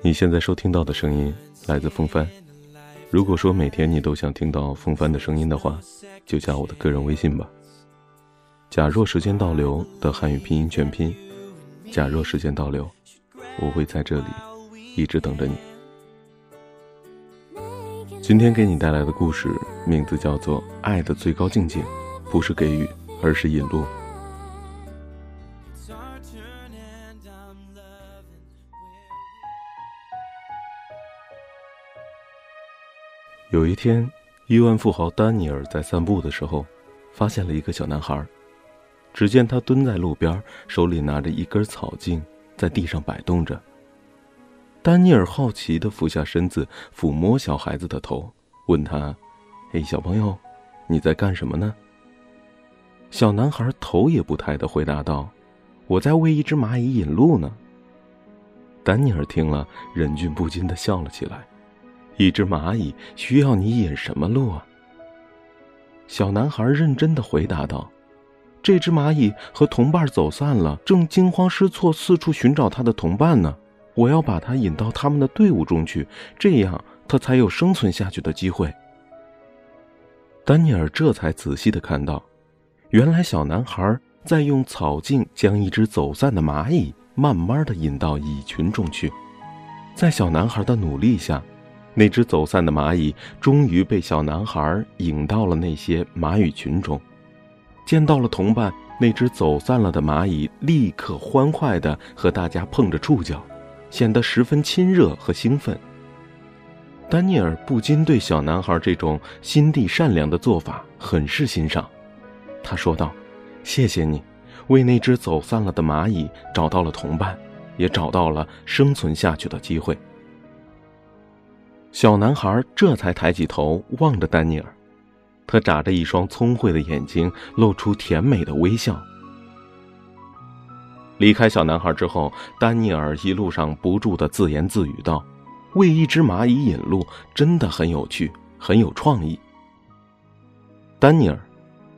你现在收听到的声音来自风帆。如果说每天你都想听到风帆的声音的话，就加我的个人微信吧。假若时间倒流的汉语拼音全拼，假若时间倒流，我会在这里一直等着你。今天给你带来的故事名字叫做《爱的最高境界，不是给予，而是引路》。有一天，亿万富豪丹尼尔在散步的时候，发现了一个小男孩。只见他蹲在路边，手里拿着一根草茎，在地上摆动着。丹尼尔好奇地俯下身子抚摸小孩子的头，问他：“嘿，小朋友，你在干什么呢？”小男孩头也不抬地回答道：“我在为一只蚂蚁引路呢。”丹尼尔听了，忍俊不禁地笑了起来。一只蚂蚁需要你引什么路啊？小男孩认真的回答道：“这只蚂蚁和同伴走散了，正惊慌失措四处寻找它的同伴呢。我要把它引到他们的队伍中去，这样它才有生存下去的机会。”丹尼尔这才仔细的看到，原来小男孩在用草茎将一只走散的蚂蚁慢慢的引到蚁群中去，在小男孩的努力下。那只走散的蚂蚁终于被小男孩引到了那些蚂蚁群中，见到了同伴，那只走散了的蚂蚁立刻欢快地和大家碰着触角，显得十分亲热和兴奋。丹尼尔不禁对小男孩这种心地善良的做法很是欣赏，他说道：“谢谢你，为那只走散了的蚂蚁找到了同伴，也找到了生存下去的机会。”小男孩这才抬起头望着丹尼尔，他眨着一双聪慧的眼睛，露出甜美的微笑。离开小男孩之后，丹尼尔一路上不住的自言自语道：“为一只蚂蚁引路，真的很有趣，很有创意。”丹尼尔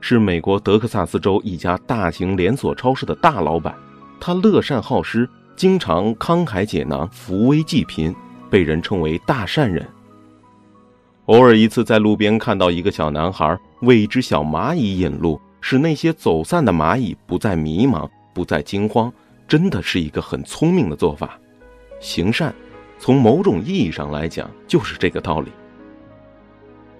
是美国德克萨斯州一家大型连锁超市的大老板，他乐善好施，经常慷慨解囊，扶危济贫。被人称为大善人。偶尔一次在路边看到一个小男孩为一只小蚂蚁引路，使那些走散的蚂蚁不再迷茫，不再惊慌，真的是一个很聪明的做法。行善，从某种意义上来讲，就是这个道理。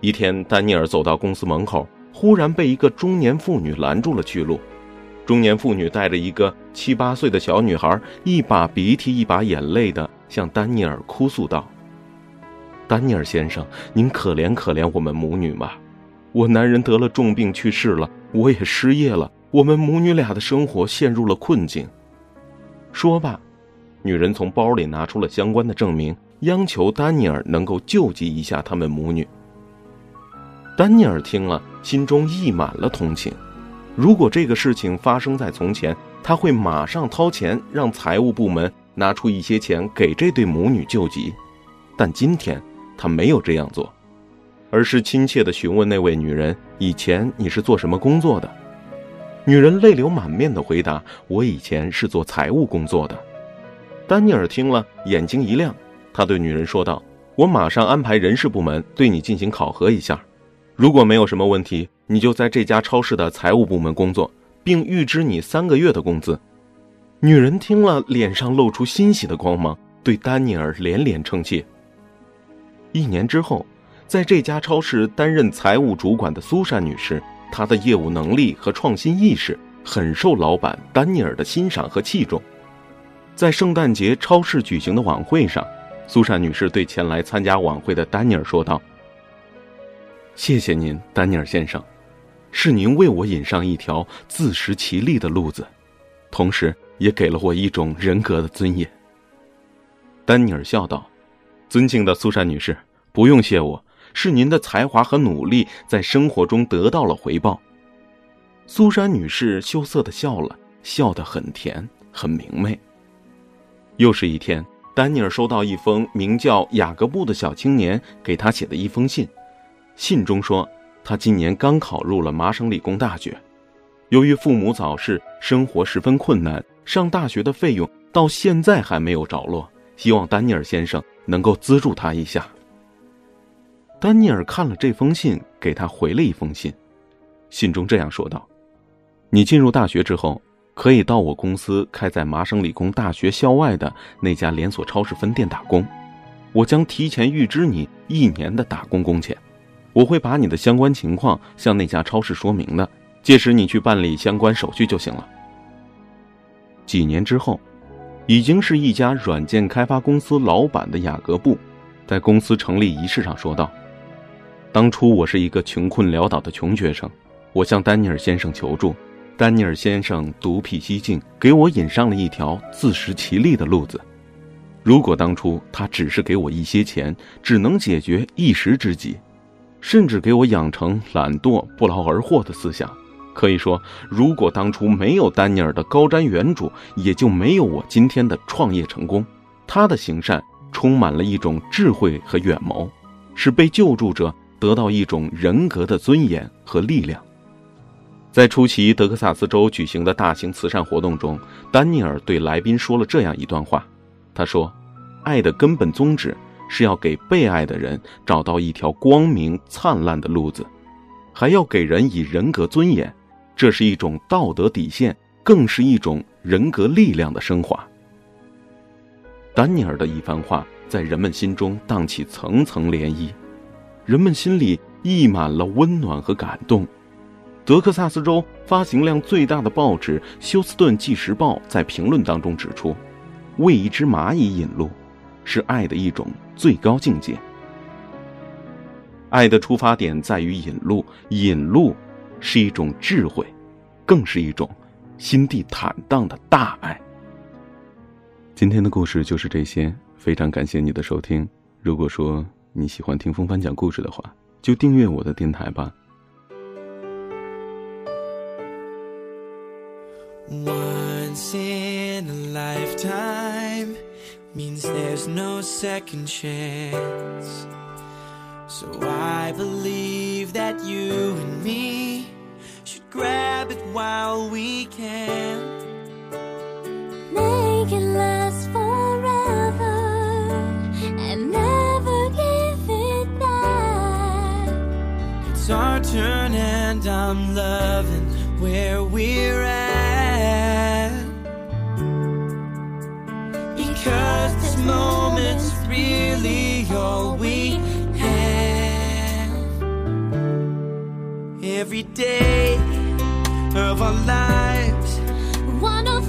一天，丹尼尔走到公司门口，忽然被一个中年妇女拦住了去路。中年妇女带着一个七八岁的小女孩，一把鼻涕一把眼泪的。向丹尼尔哭诉道：“丹尼尔先生，您可怜可怜我们母女吧！我男人得了重病去世了，我也失业了，我们母女俩的生活陷入了困境。”说罢，女人从包里拿出了相关的证明，央求丹尼尔能够救济一下他们母女。丹尼尔听了，心中溢满了同情。如果这个事情发生在从前，他会马上掏钱让财务部门。拿出一些钱给这对母女救急，但今天他没有这样做，而是亲切地询问那位女人：“以前你是做什么工作的？”女人泪流满面地回答：“我以前是做财务工作的。”丹尼尔听了，眼睛一亮，他对女人说道：“我马上安排人事部门对你进行考核一下，如果没有什么问题，你就在这家超市的财务部门工作，并预支你三个月的工资。”女人听了，脸上露出欣喜的光芒，对丹尼尔连连称谢。一年之后，在这家超市担任财务主管的苏珊女士，她的业务能力和创新意识很受老板丹尼尔的欣赏和器重。在圣诞节超市举行的晚会上，苏珊女士对前来参加晚会的丹尼尔说道：“谢谢您，丹尼尔先生，是您为我引上一条自食其力的路子，同时。”也给了我一种人格的尊严。丹尼尔笑道：“尊敬的苏珊女士，不用谢我，是您的才华和努力在生活中得到了回报。”苏珊女士羞涩的笑了，笑得很甜，很明媚。又是一天，丹尼尔收到一封名叫雅各布的小青年给他写的一封信，信中说他今年刚考入了麻省理工大学，由于父母早逝，生活十分困难。上大学的费用到现在还没有着落，希望丹尼尔先生能够资助他一下。丹尼尔看了这封信，给他回了一封信，信中这样说道：“你进入大学之后，可以到我公司开在麻省理工大学校外的那家连锁超市分店打工，我将提前预支你一年的打工工钱，我会把你的相关情况向那家超市说明的，届时你去办理相关手续就行了。”几年之后，已经是一家软件开发公司老板的雅各布，在公司成立仪式上说道。当初我是一个穷困潦倒的穷学生，我向丹尼尔先生求助，丹尼尔先生独辟蹊径，给我引上了一条自食其力的路子。如果当初他只是给我一些钱，只能解决一时之急，甚至给我养成懒惰不劳而获的思想，可以说，如果当初没有丹尼尔的高瞻远瞩，也就没有我今天的创业成功。他的行善充满了一种智慧和远谋，使被救助者。得到一种人格的尊严和力量。在出席德克萨斯州举行的大型慈善活动中，丹尼尔对来宾说了这样一段话：“他说，爱的根本宗旨是要给被爱的人找到一条光明灿烂的路子，还要给人以人格尊严，这是一种道德底线，更是一种人格力量的升华。”丹尼尔的一番话在人们心中荡起层层涟漪。人们心里溢满了温暖和感动。德克萨斯州发行量最大的报纸《休斯顿纪时报》在评论当中指出：“为一只蚂蚁引路，是爱的一种最高境界。爱的出发点在于引路，引路是一种智慧，更是一种心地坦荡的大爱。”今天的故事就是这些，非常感谢你的收听。如果说，你喜欢听风帆讲故事的话，就订阅我的电台吧。Once in a lifetime means there's no second chance. So I believe that you and me grab it while we can. Make it last forever and never give it back. It's our turn and I'm loving where we're at. Because this moment's really all we have. Every day of our lives, wanna